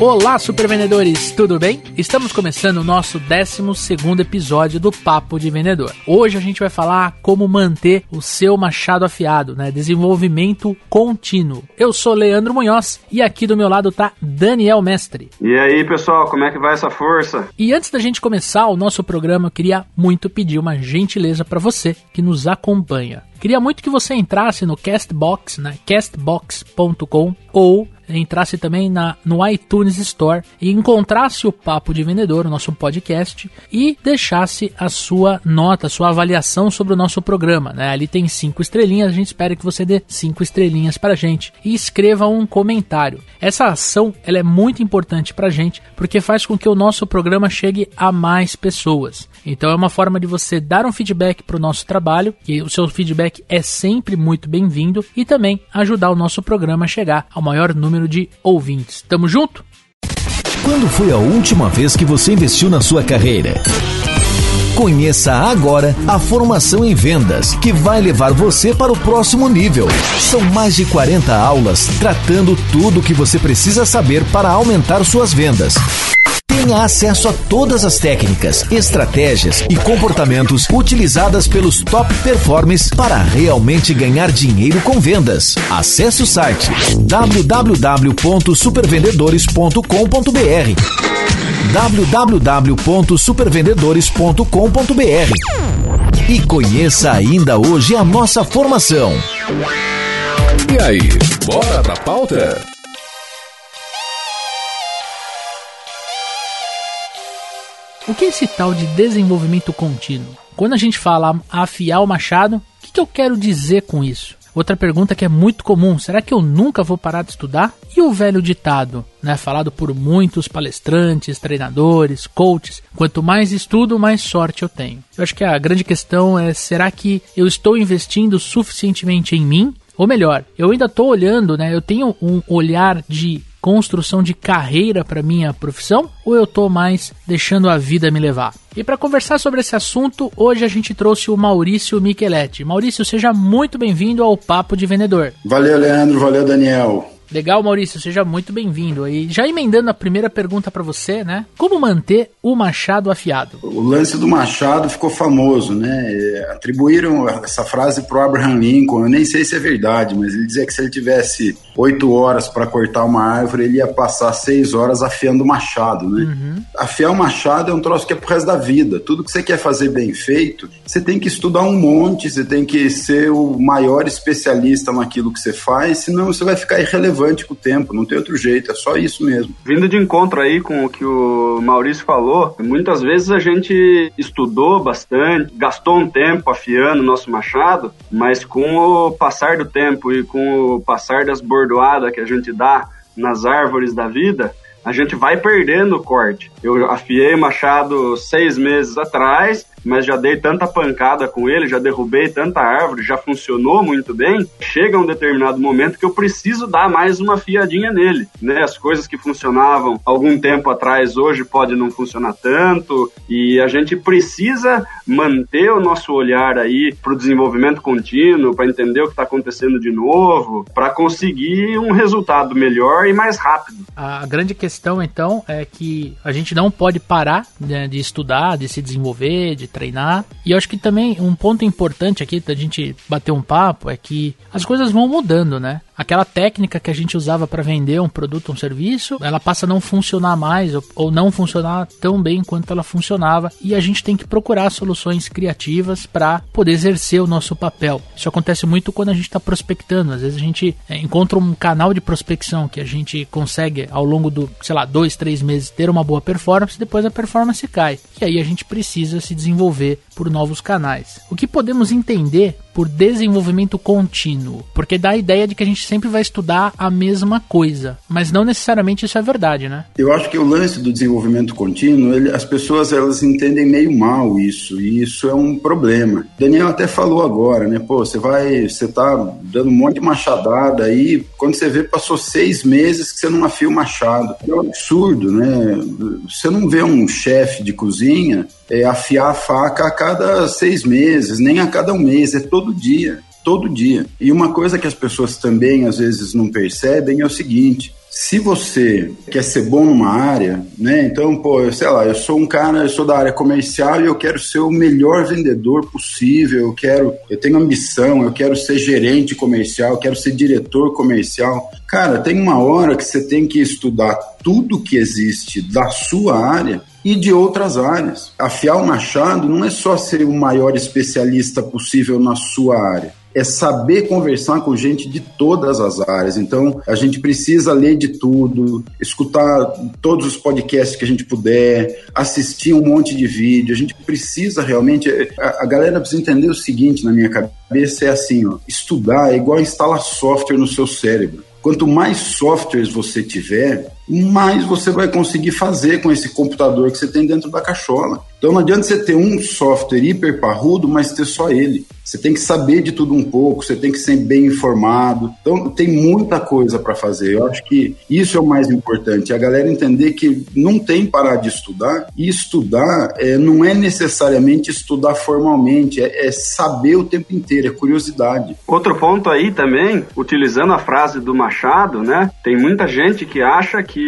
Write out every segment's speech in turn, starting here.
Olá, supervendedores, tudo bem? Estamos começando o nosso 12 episódio do Papo de Vendedor. Hoje a gente vai falar como manter o seu machado afiado, né? Desenvolvimento contínuo. Eu sou Leandro Munhoz e aqui do meu lado tá Daniel Mestre. E aí, pessoal, como é que vai essa força? E antes da gente começar o nosso programa, eu queria muito pedir uma gentileza para você que nos acompanha. Queria muito que você entrasse no Castbox, né? castbox.com ou entrasse também na, no iTunes Store e encontrasse o Papo de Vendedor, o nosso podcast, e deixasse a sua nota, a sua avaliação sobre o nosso programa. Né? Ali tem cinco estrelinhas, a gente espera que você dê cinco estrelinhas para gente e escreva um comentário. Essa ação ela é muito importante para gente porque faz com que o nosso programa chegue a mais pessoas. Então é uma forma de você dar um feedback para o nosso trabalho, e o seu feedback é sempre muito bem-vindo, e também ajudar o nosso programa a chegar ao maior número de ouvintes. Tamo junto? Quando foi a última vez que você investiu na sua carreira? Conheça agora a formação em vendas, que vai levar você para o próximo nível. São mais de 40 aulas tratando tudo o que você precisa saber para aumentar suas vendas. Tenha acesso a todas as técnicas, estratégias e comportamentos utilizadas pelos top performers para realmente ganhar dinheiro com vendas. Acesse o site www.supervendedores.com.br www.supervendedores.com.br e conheça ainda hoje a nossa formação. E aí, bora pra pauta? O que é esse tal de desenvolvimento contínuo? Quando a gente fala afiar o machado, o que, que eu quero dizer com isso? Outra pergunta que é muito comum: será que eu nunca vou parar de estudar? E o velho ditado, né, falado por muitos palestrantes, treinadores, coaches: quanto mais estudo, mais sorte eu tenho. Eu acho que a grande questão é: será que eu estou investindo suficientemente em mim? Ou melhor, eu ainda estou olhando, né? Eu tenho um olhar de construção de carreira para minha profissão ou eu estou mais deixando a vida me levar? E para conversar sobre esse assunto, hoje a gente trouxe o Maurício Micheletti. Maurício, seja muito bem-vindo ao Papo de Vendedor. Valeu, Leandro, valeu, Daniel. Legal, Maurício, seja muito bem-vindo. E já emendando a primeira pergunta para você, né? Como manter o machado afiado? O lance do machado ficou famoso, né? Atribuíram essa frase pro Abraham Lincoln. Eu nem sei se é verdade, mas ele dizia que se ele tivesse oito horas para cortar uma árvore, ele ia passar seis horas afiando o machado, né? Uhum. Afiar o machado é um troço que é pro resto da vida. Tudo que você quer fazer bem feito, você tem que estudar um monte, você tem que ser o maior especialista naquilo que você faz, senão você vai ficar irrelevante relevante com o tempo, não tem outro jeito, é só isso mesmo. Vindo de encontro aí com o que o Maurício falou, muitas vezes a gente estudou bastante, gastou um tempo afiando o nosso machado, mas com o passar do tempo e com o passar das bordoadas que a gente dá nas árvores da vida, a gente vai perdendo o corte. Eu afiei o machado seis meses atrás, mas já dei tanta pancada com ele, já derrubei tanta árvore, já funcionou muito bem. Chega um determinado momento que eu preciso dar mais uma fiadinha nele, né? As coisas que funcionavam algum tempo atrás hoje pode não funcionar tanto e a gente precisa manter o nosso olhar aí para o desenvolvimento contínuo, para entender o que está acontecendo de novo, para conseguir um resultado melhor e mais rápido. A grande questão então é que a gente não pode parar né, de estudar, de se desenvolver, de treinar. E eu acho que também um ponto importante aqui da gente bater um papo é que as coisas vão mudando, né? Aquela técnica que a gente usava para vender um produto, um serviço, ela passa a não funcionar mais ou, não funcionar tão bem quanto ela funcionava e a gente tem que procurar soluções criativas para poder exercer o nosso papel. Isso acontece muito quando a gente está prospectando. Às vezes a gente é, encontra um canal de prospecção que a gente consegue ao longo do, sei lá, dois, três meses ter uma boa performance, depois a performance cai. E aí a gente precisa se desenvolver por novos canais. O que podemos entender por desenvolvimento contínuo, porque dá a ideia de que a gente sempre vai estudar a mesma coisa, mas não necessariamente isso é verdade, né? Eu acho que o lance do desenvolvimento contínuo, ele, as pessoas elas entendem meio mal isso, e isso é um problema. Daniel até falou agora, né? Pô, você vai, você tá dando um monte de machadada aí, quando você vê, passou seis meses que você não afia o machado. É um absurdo, né? Você não vê um chefe de cozinha é, afiar a faca a cada seis meses, nem a cada um mês, é todo dia. Todo dia. E uma coisa que as pessoas também às vezes não percebem é o seguinte: se você quer ser bom numa área, né? Então, pô, sei lá, eu sou um cara, eu sou da área comercial e eu quero ser o melhor vendedor possível, eu quero, eu tenho ambição, eu quero ser gerente comercial, eu quero ser diretor comercial. Cara, tem uma hora que você tem que estudar tudo que existe da sua área e de outras áreas. Afiar o machado não é só ser o maior especialista possível na sua área é saber conversar com gente de todas as áreas. Então, a gente precisa ler de tudo, escutar todos os podcasts que a gente puder, assistir um monte de vídeo. A gente precisa realmente. A, galera precisa entender o seguinte na minha cabeça: é assim, ó, estudar é igual instalar software no seu cérebro. Quanto mais softwares você tiver, mais você vai conseguir fazer com esse computador que você tem dentro da cachola. Então não adianta você ter um software hiper parrudo, mas ter só ele. Você tem que saber de tudo um pouco, você tem que ser bem informado. Então tem muita coisa para fazer. Eu acho que isso é o mais importante. A galera entender que não tem parar de estudar e estudar é, não é necessariamente estudar formalmente, é, é saber o tempo inteiro, é curiosidade. Outro ponto aí também, utilizando a frase do Machado, né? Tem muita gente que acha que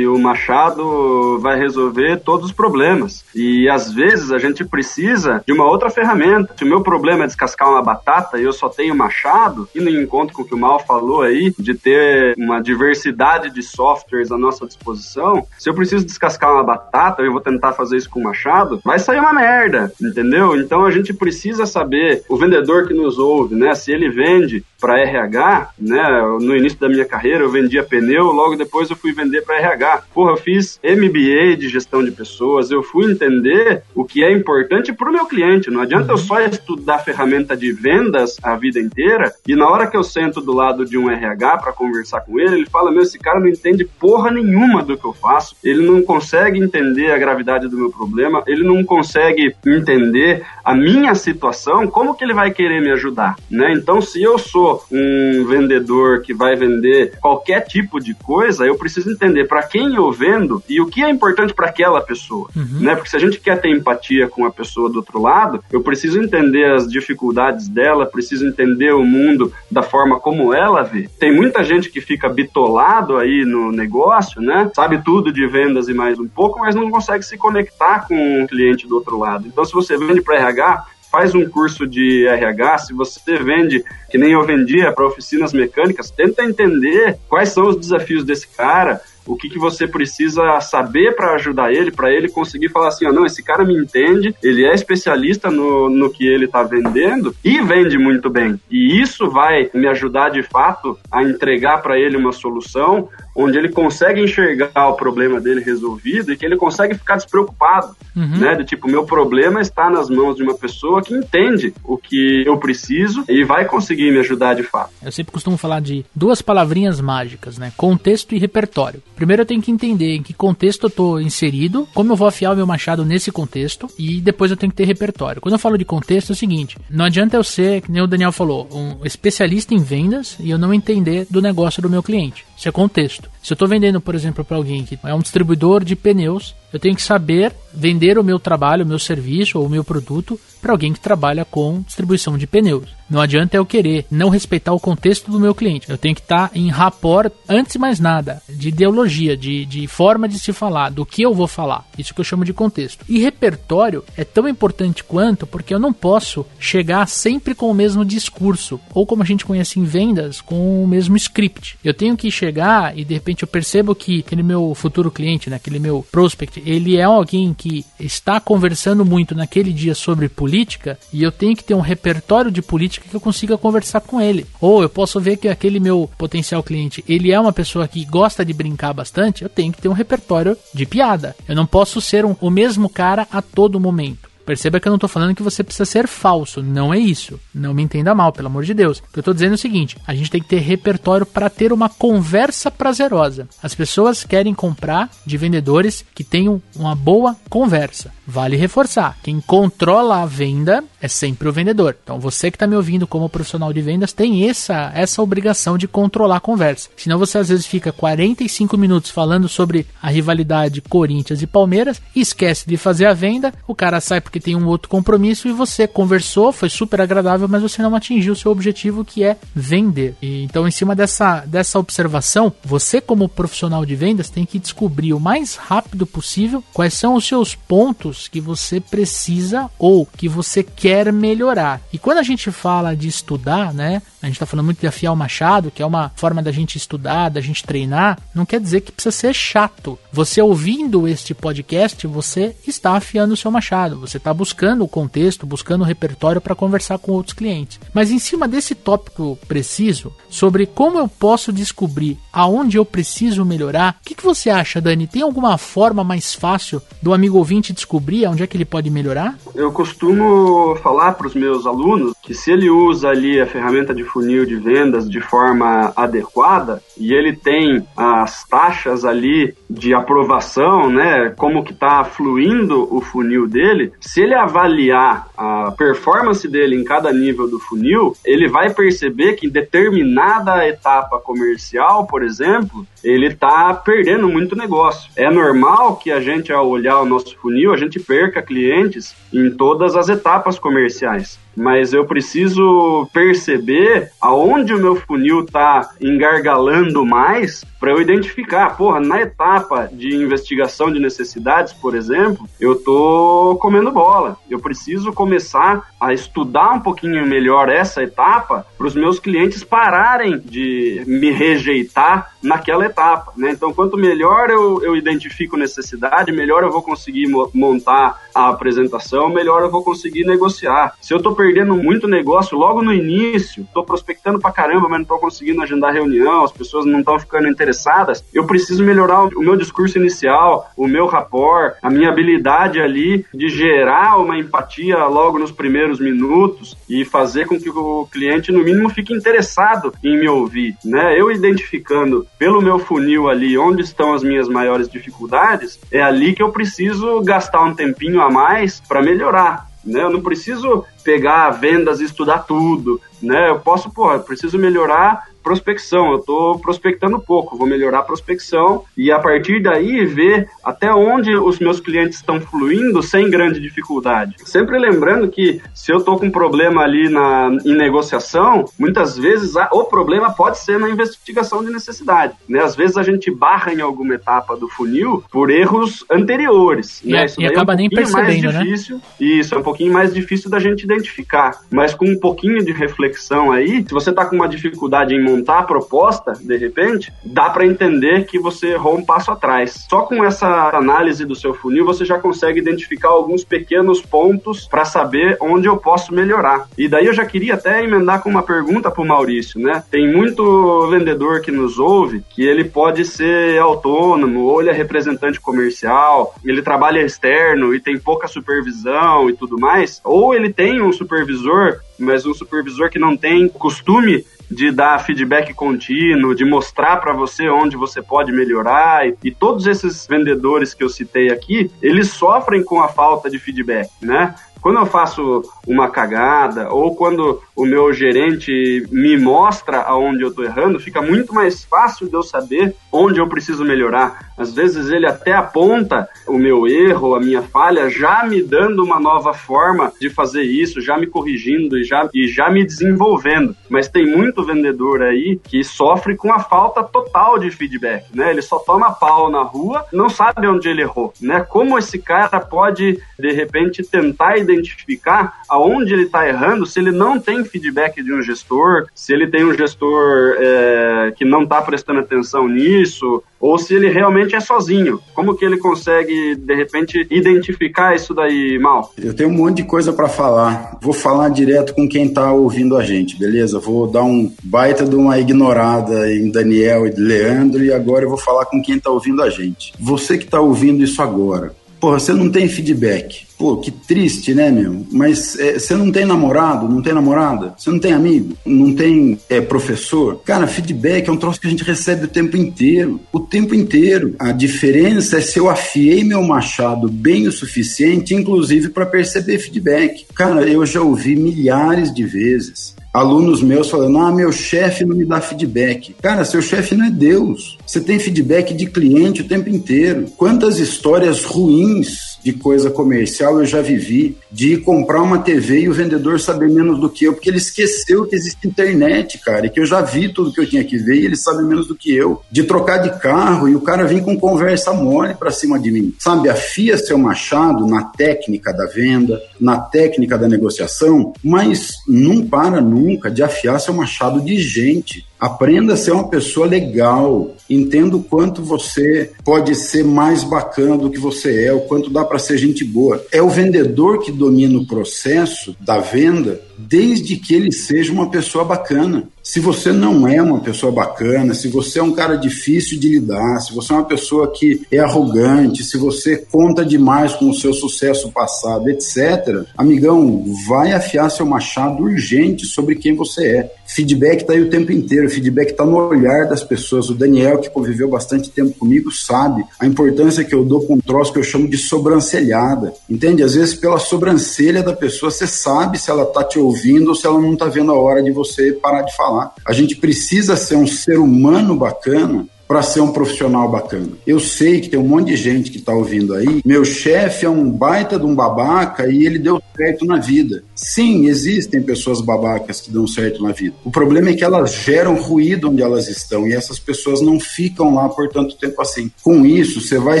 o Machado vai resolver todos os problemas. E às vezes a gente precisa de uma outra ferramenta. Se o meu problema é descascar uma batata e eu só tenho machado, e no encontro com o que o Mal falou aí, de ter uma diversidade de softwares à nossa disposição, se eu preciso descascar uma batata eu vou tentar fazer isso com machado, vai sair uma merda, entendeu? Então a gente precisa saber, o vendedor que nos ouve, né, se ele vende para RH, né, no início da minha carreira eu vendia pneu, logo depois eu fui vender para RH. Porra, eu fiz MBA de gestão de pessoas, eu fui entender o que é importante para o meu cliente. Não adianta eu só estudar ferramenta de vendas a vida inteira e na hora que eu sento do lado de um RH para conversar com ele, ele fala: Meu, esse cara não entende porra nenhuma do que eu faço, ele não consegue entender a gravidade do meu problema, ele não consegue entender a minha situação, como que ele vai querer me ajudar? Né? Então, se eu sou um vendedor que vai vender qualquer tipo de coisa, eu preciso entender para quem eu vendo e o que é importante para aquela pessoa, uhum. né? Porque se a gente quer ter empatia com a pessoa do outro lado, eu preciso entender as dificuldades dela, preciso entender o mundo da forma como ela vê. Tem muita gente que fica bitolado aí no negócio, né? Sabe tudo de vendas e mais um pouco, mas não consegue se conectar com o cliente do outro lado. Então, se você vende para RH, faz um curso de RH, se você vende, que nem eu vendia para oficinas mecânicas, tenta entender quais são os desafios desse cara, o que, que você precisa saber para ajudar ele, para ele conseguir falar assim, ah, não, esse cara me entende, ele é especialista no, no que ele está vendendo e vende muito bem. E isso vai me ajudar de fato a entregar para ele uma solução onde ele consegue enxergar o problema dele resolvido e que ele consegue ficar despreocupado, uhum. né? De tipo, meu problema está nas mãos de uma pessoa que entende o que eu preciso e vai conseguir me ajudar de fato. Eu sempre costumo falar de duas palavrinhas mágicas, né? Contexto e repertório. Primeiro eu tenho que entender em que contexto eu estou inserido, como eu vou afiar o meu machado nesse contexto e depois eu tenho que ter repertório. Quando eu falo de contexto é o seguinte, não adianta eu ser, que nem o Daniel falou, um especialista em vendas e eu não entender do negócio do meu cliente. Isso é contexto. Se eu estou vendendo, por exemplo, para alguém que é um distribuidor de pneus, eu tenho que saber vender o meu trabalho, o meu serviço ou o meu produto para alguém que trabalha com distribuição de pneus. Não adianta eu querer não respeitar o contexto do meu cliente. Eu tenho que estar tá em rapport, antes de mais nada, de ideologia, de, de forma de se falar, do que eu vou falar. Isso que eu chamo de contexto. E repertório é tão importante quanto, porque eu não posso chegar sempre com o mesmo discurso, ou como a gente conhece em vendas, com o mesmo script. Eu tenho que chegar e de repente eu percebo que aquele meu futuro cliente, né, aquele meu prospect, ele é alguém que está conversando muito naquele dia sobre política e eu tenho que ter um repertório de política que eu consiga conversar com ele. Ou eu posso ver que aquele meu potencial cliente, ele é uma pessoa que gosta de brincar bastante, eu tenho que ter um repertório de piada. Eu não posso ser um, o mesmo cara a todo momento. Perceba que eu não estou falando que você precisa ser falso, não é isso. Não me entenda mal, pelo amor de Deus. O que eu estou dizendo é o seguinte: a gente tem que ter repertório para ter uma conversa prazerosa. As pessoas querem comprar de vendedores que tenham uma boa conversa. Vale reforçar: quem controla a venda é sempre o vendedor. Então você que está me ouvindo como profissional de vendas tem essa, essa obrigação de controlar a conversa. Senão você às vezes fica 45 minutos falando sobre a rivalidade Corinthians e Palmeiras esquece de fazer a venda, o cara sai porque tem um outro compromisso e você conversou, foi super agradável, mas você não atingiu o seu objetivo que é vender. E, então, em cima dessa, dessa observação, você como profissional de vendas tem que descobrir o mais rápido possível quais são os seus pontos que você precisa ou que você quer melhorar. E quando a gente fala de estudar, né? A gente está falando muito de afiar o machado, que é uma forma da gente estudar, da gente treinar, não quer dizer que precisa ser chato. Você ouvindo este podcast, você está afiando o seu machado, você está buscando o contexto, buscando o repertório para conversar com outros clientes. Mas em cima desse tópico preciso, sobre como eu posso descobrir aonde eu preciso melhorar, o que, que você acha, Dani? Tem alguma forma mais fácil do amigo ouvinte descobrir onde é que ele pode melhorar? Eu costumo falar para os meus alunos que se ele usa ali a ferramenta de funil de vendas de forma adequada e ele tem as taxas ali de aprovação, né, como que está fluindo o funil dele, se ele avaliar a performance dele em cada nível do funil, ele vai perceber que em determinada etapa comercial, por exemplo, ele está perdendo muito negócio. É normal que a gente, ao olhar o nosso funil, a gente perca clientes em todas as etapas comerciais mas eu preciso perceber aonde o meu funil está engargalando mais para eu identificar, porra, na etapa de investigação de necessidades, por exemplo, eu tô comendo bola. Eu preciso começar a estudar um pouquinho melhor essa etapa para os meus clientes pararem de me rejeitar naquela etapa, né? Então, quanto melhor eu, eu identifico necessidade, melhor eu vou conseguir montar a apresentação, melhor eu vou conseguir negociar. Se eu estou perdendo muito negócio logo no início, estou prospectando pra caramba, mas não estou conseguindo agendar reunião, as pessoas não estão ficando interessadas, eu preciso melhorar o meu discurso inicial, o meu rapport, a minha habilidade ali de gerar uma empatia logo nos primeiros minutos e fazer com que o cliente, no mínimo, fique interessado em me ouvir, né? Eu identificando pelo meu funil ali onde estão as minhas maiores dificuldades, é ali que eu preciso gastar um tempinho a mais para melhorar. Né? Eu não preciso pegar vendas e estudar tudo, né? Eu posso, porra, preciso melhorar prospecção. Eu estou prospectando pouco, vou melhorar a prospecção e a partir daí ver até onde os meus clientes estão fluindo sem grande dificuldade. Sempre lembrando que se eu estou com um problema ali na, em negociação, muitas vezes a, o problema pode ser na investigação de necessidade. Né? Às vezes a gente barra em alguma etapa do funil por erros anteriores. E, né? Isso e acaba é um nem percebendo, mais difícil, né? Isso, é um pouquinho mais difícil da gente identificar. Mas com um pouquinho de reflexão aí, se você está com uma dificuldade em montar a proposta, de repente, dá para entender que você errou um passo atrás. Só com essa análise do seu funil, você já consegue identificar alguns pequenos pontos para saber onde eu posso melhorar. E daí eu já queria até emendar com uma pergunta para o Maurício, né? Tem muito vendedor que nos ouve que ele pode ser autônomo, ou ele é representante comercial, ele trabalha externo e tem pouca supervisão e tudo mais, ou ele tem um supervisor mas um supervisor que não tem costume de dar feedback contínuo, de mostrar para você onde você pode melhorar. E, todos esses vendedores que eu citei aqui, eles sofrem com a falta de feedback, né? Quando eu faço uma cagada ou quando o meu gerente me mostra aonde eu estou errando, fica muito mais fácil de eu saber onde eu preciso melhorar. Às vezes ele até aponta o meu erro, a minha falha, já me dando uma nova forma de fazer isso, já me corrigindo e já, e já me desenvolvendo. Mas tem muito vendedor aí que sofre com a falta total de feedback, né? Ele só toma pau na rua, não sabe onde ele errou, né? Como esse cara pode, de repente, tentar identificar aonde ele está errando se ele não tem feedback de um gestor, se ele tem um gestor é, que não está prestando atenção nisso, ou se ele realmente é sozinho. Como que ele consegue, de repente, identificar isso daí, Mal? Eu tenho um monte de coisa para falar. Vou falar direto com quem está ouvindo a gente, beleza? Vou dar um baita de uma ignorada em Daniel e Leandro e agora eu vou falar com quem está ouvindo a gente. Você que está ouvindo isso agora, porra, você não tem feedback Pô, que triste, né, meu? Mas é, você não tem namorado, não tem namorada, você não tem amigo, não tem é, professor. Cara, feedback é um troço que a gente recebe o tempo inteiro. O tempo inteiro. A diferença é se eu afiei meu machado bem o suficiente, inclusive para perceber feedback. Cara, eu já ouvi milhares de vezes alunos meus falando: ah, meu chefe não me dá feedback. Cara, seu chefe não é Deus. Você tem feedback de cliente o tempo inteiro. Quantas histórias ruins de coisa comercial eu já vivi, de comprar uma TV e o vendedor saber menos do que eu, porque ele esqueceu que existe internet, cara, e que eu já vi tudo que eu tinha que ver e ele sabe menos do que eu. De trocar de carro e o cara vir com conversa mole para cima de mim. Sabe, afia seu machado na técnica da venda, na técnica da negociação, mas não para nunca de afiar seu machado de gente Aprenda a ser uma pessoa legal. Entenda o quanto você pode ser mais bacana do que você é, o quanto dá para ser gente boa. É o vendedor que domina o processo da venda desde que ele seja uma pessoa bacana. Se você não é uma pessoa bacana, se você é um cara difícil de lidar, se você é uma pessoa que é arrogante, se você conta demais com o seu sucesso passado, etc., amigão, vai afiar seu machado urgente sobre quem você é. Feedback está aí o tempo inteiro, feedback está no olhar das pessoas. O Daniel, que conviveu bastante tempo comigo, sabe a importância que eu dou com um troço que eu chamo de sobrancelhada. Entende? Às vezes, pela sobrancelha da pessoa, você sabe se ela está te ouvindo ou se ela não está vendo a hora de você parar de falar. A gente precisa ser um ser humano bacana para ser um profissional bacana. Eu sei que tem um monte de gente que está ouvindo aí. Meu chefe é um baita de um babaca e ele deu certo na vida. Sim, existem pessoas babacas que dão certo na vida. O problema é que elas geram ruído onde elas estão e essas pessoas não ficam lá por tanto tempo assim. Com isso, você vai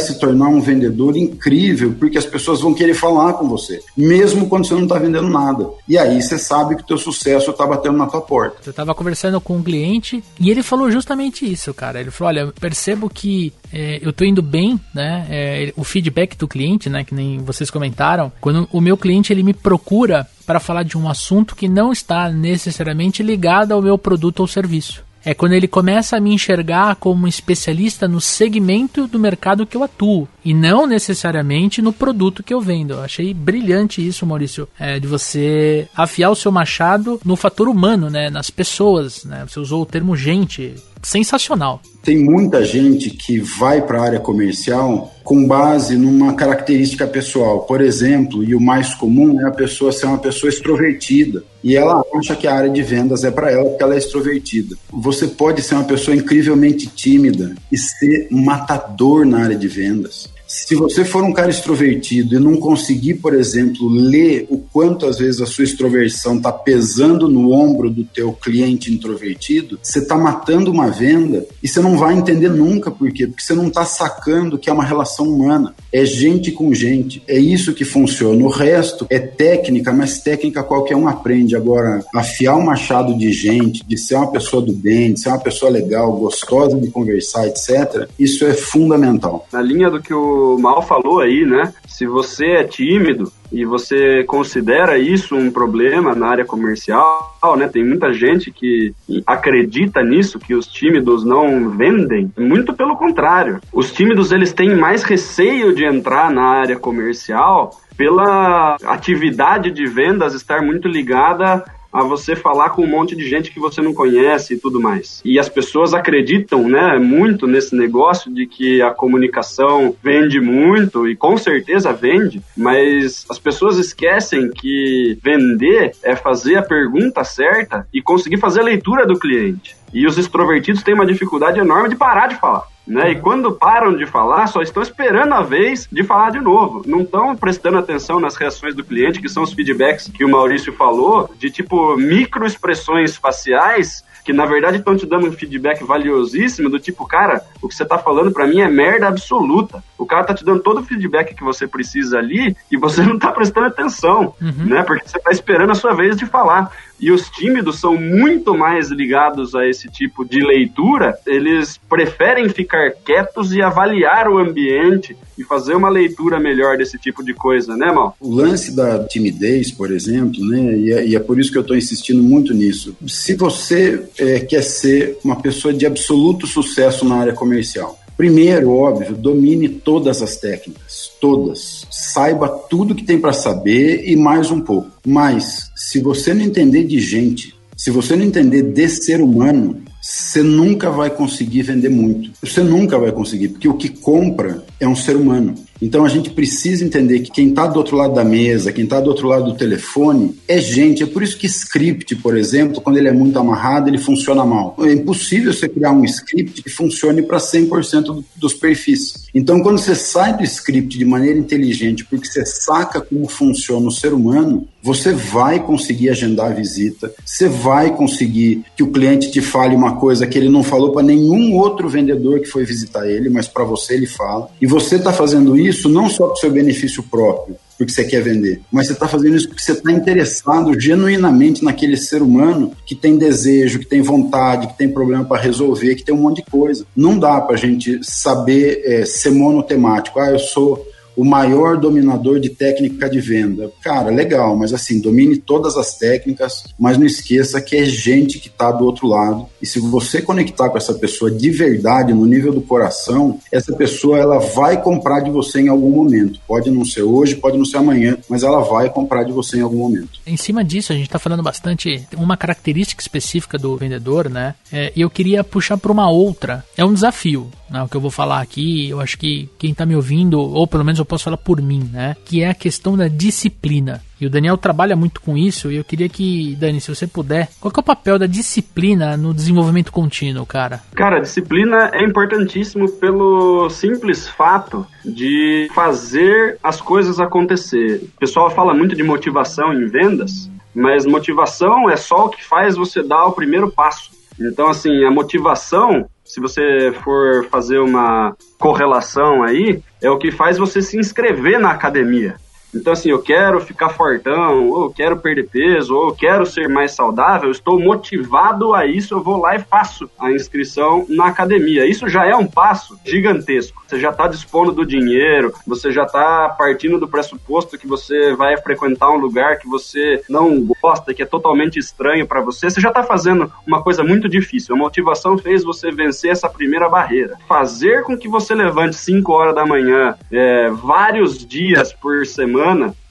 se tornar um vendedor incrível porque as pessoas vão querer falar com você, mesmo quando você não está vendendo nada. E aí você sabe que o teu sucesso está batendo na tua porta. Eu estava conversando com um cliente e ele falou justamente isso, cara. Ele falou: olha, percebo que é, eu estou indo bem, né? É, o feedback do cliente, né? Que nem vocês comentaram. Quando o meu cliente ele me procura para falar de um assunto que não está necessariamente ligado ao meu produto ou serviço. É quando ele começa a me enxergar como um especialista no segmento do mercado que eu atuo e não necessariamente no produto que eu vendo. Eu achei brilhante isso, Maurício, é, de você afiar o seu machado no fator humano, né, nas pessoas. Né? Você usou o termo gente, sensacional. Tem muita gente que vai para a área comercial com base numa característica pessoal. Por exemplo, e o mais comum é a pessoa ser uma pessoa extrovertida. E ela acha que a área de vendas é para ela porque ela é extrovertida. Você pode ser uma pessoa incrivelmente tímida e ser matador na área de vendas. Se você for um cara extrovertido e não conseguir, por exemplo, ler o quanto às vezes a sua extroversão está pesando no ombro do teu cliente introvertido, você está matando uma venda e você não vai entender nunca por quê, porque você não está sacando que é uma relação humana, é gente com gente, é isso que funciona. O resto é técnica, mas técnica qualquer um aprende. Agora, afiar um machado de gente, de ser uma pessoa do bem, de ser uma pessoa legal, gostosa de conversar, etc., isso é fundamental. Na linha do que o Mal falou aí, né? Se você é tímido e você considera isso um problema na área comercial, né? Tem muita gente que acredita nisso, que os tímidos não vendem. Muito pelo contrário. Os tímidos, eles têm mais receio de entrar na área comercial pela atividade de vendas estar muito ligada a você falar com um monte de gente que você não conhece e tudo mais. E as pessoas acreditam, né, muito nesse negócio de que a comunicação vende muito e com certeza vende, mas as pessoas esquecem que vender é fazer a pergunta certa e conseguir fazer a leitura do cliente. E os extrovertidos têm uma dificuldade enorme de parar de falar. Né? E quando param de falar, só estão esperando a vez de falar de novo. Não estão prestando atenção nas reações do cliente, que são os feedbacks que o Maurício falou, de tipo microexpressões faciais que na verdade estão te dando um feedback valiosíssimo do tipo, cara, o que você tá falando para mim é merda absoluta. O cara tá te dando todo o feedback que você precisa ali e você não tá prestando atenção, uhum. né? Porque você tá esperando a sua vez de falar. E os tímidos são muito mais ligados a esse tipo de leitura, eles preferem ficar quietos e avaliar o ambiente e fazer uma leitura melhor desse tipo de coisa, né, Mal? O lance da timidez, por exemplo, né, e é, e é por isso que eu estou insistindo muito nisso. Se você é, quer ser uma pessoa de absoluto sucesso na área comercial, Primeiro, óbvio, domine todas as técnicas, todas. Saiba tudo que tem para saber e mais um pouco. Mas, se você não entender de gente, se você não entender de ser humano, você nunca vai conseguir vender muito. Você nunca vai conseguir, porque o que compra é um ser humano. Então a gente precisa entender que quem está do outro lado da mesa, quem está do outro lado do telefone, é gente. É por isso que script, por exemplo, quando ele é muito amarrado, ele funciona mal. É impossível você criar um script que funcione para 100% dos perfis. Então quando você sai do script de maneira inteligente, porque você saca como funciona o ser humano, você vai conseguir agendar a visita, você vai conseguir que o cliente te fale uma coisa que ele não falou para nenhum outro vendedor que foi visitar ele, mas para você ele fala. E você está fazendo isso não só para o seu benefício próprio, porque você quer vender, mas você está fazendo isso porque você está interessado genuinamente naquele ser humano que tem desejo, que tem vontade, que tem problema para resolver, que tem um monte de coisa. Não dá para a gente saber é, ser monotemático. Ah, eu sou o maior dominador de técnica de venda. Cara, legal, mas assim, domine todas as técnicas, mas não esqueça que é gente que está do outro lado. E se você conectar com essa pessoa de verdade, no nível do coração, essa pessoa ela vai comprar de você em algum momento. Pode não ser hoje, pode não ser amanhã, mas ela vai comprar de você em algum momento. Em cima disso, a gente está falando bastante uma característica específica do vendedor, né? É, e eu queria puxar para uma outra. É um desafio né, o que eu vou falar aqui, eu acho que quem está me ouvindo, ou pelo menos eu posso falar por mim, né, que é a questão da disciplina. E o Daniel trabalha muito com isso, e eu queria que, Dani, se você puder, qual é o papel da disciplina no desenvolvimento contínuo, cara? Cara, a disciplina é importantíssimo pelo simples fato de fazer as coisas acontecer. O pessoal fala muito de motivação em vendas, mas motivação é só o que faz você dar o primeiro passo. Então, assim, a motivação se você for fazer uma correlação aí, é o que faz você se inscrever na academia. Então, assim, eu quero ficar fortão, ou eu quero perder peso, ou eu quero ser mais saudável, eu estou motivado a isso, eu vou lá e faço a inscrição na academia. Isso já é um passo gigantesco. Você já está dispondo do dinheiro, você já está partindo do pressuposto que você vai frequentar um lugar que você não gosta, que é totalmente estranho para você. Você já está fazendo uma coisa muito difícil. A motivação fez você vencer essa primeira barreira. Fazer com que você levante 5 horas da manhã, é, vários dias por semana,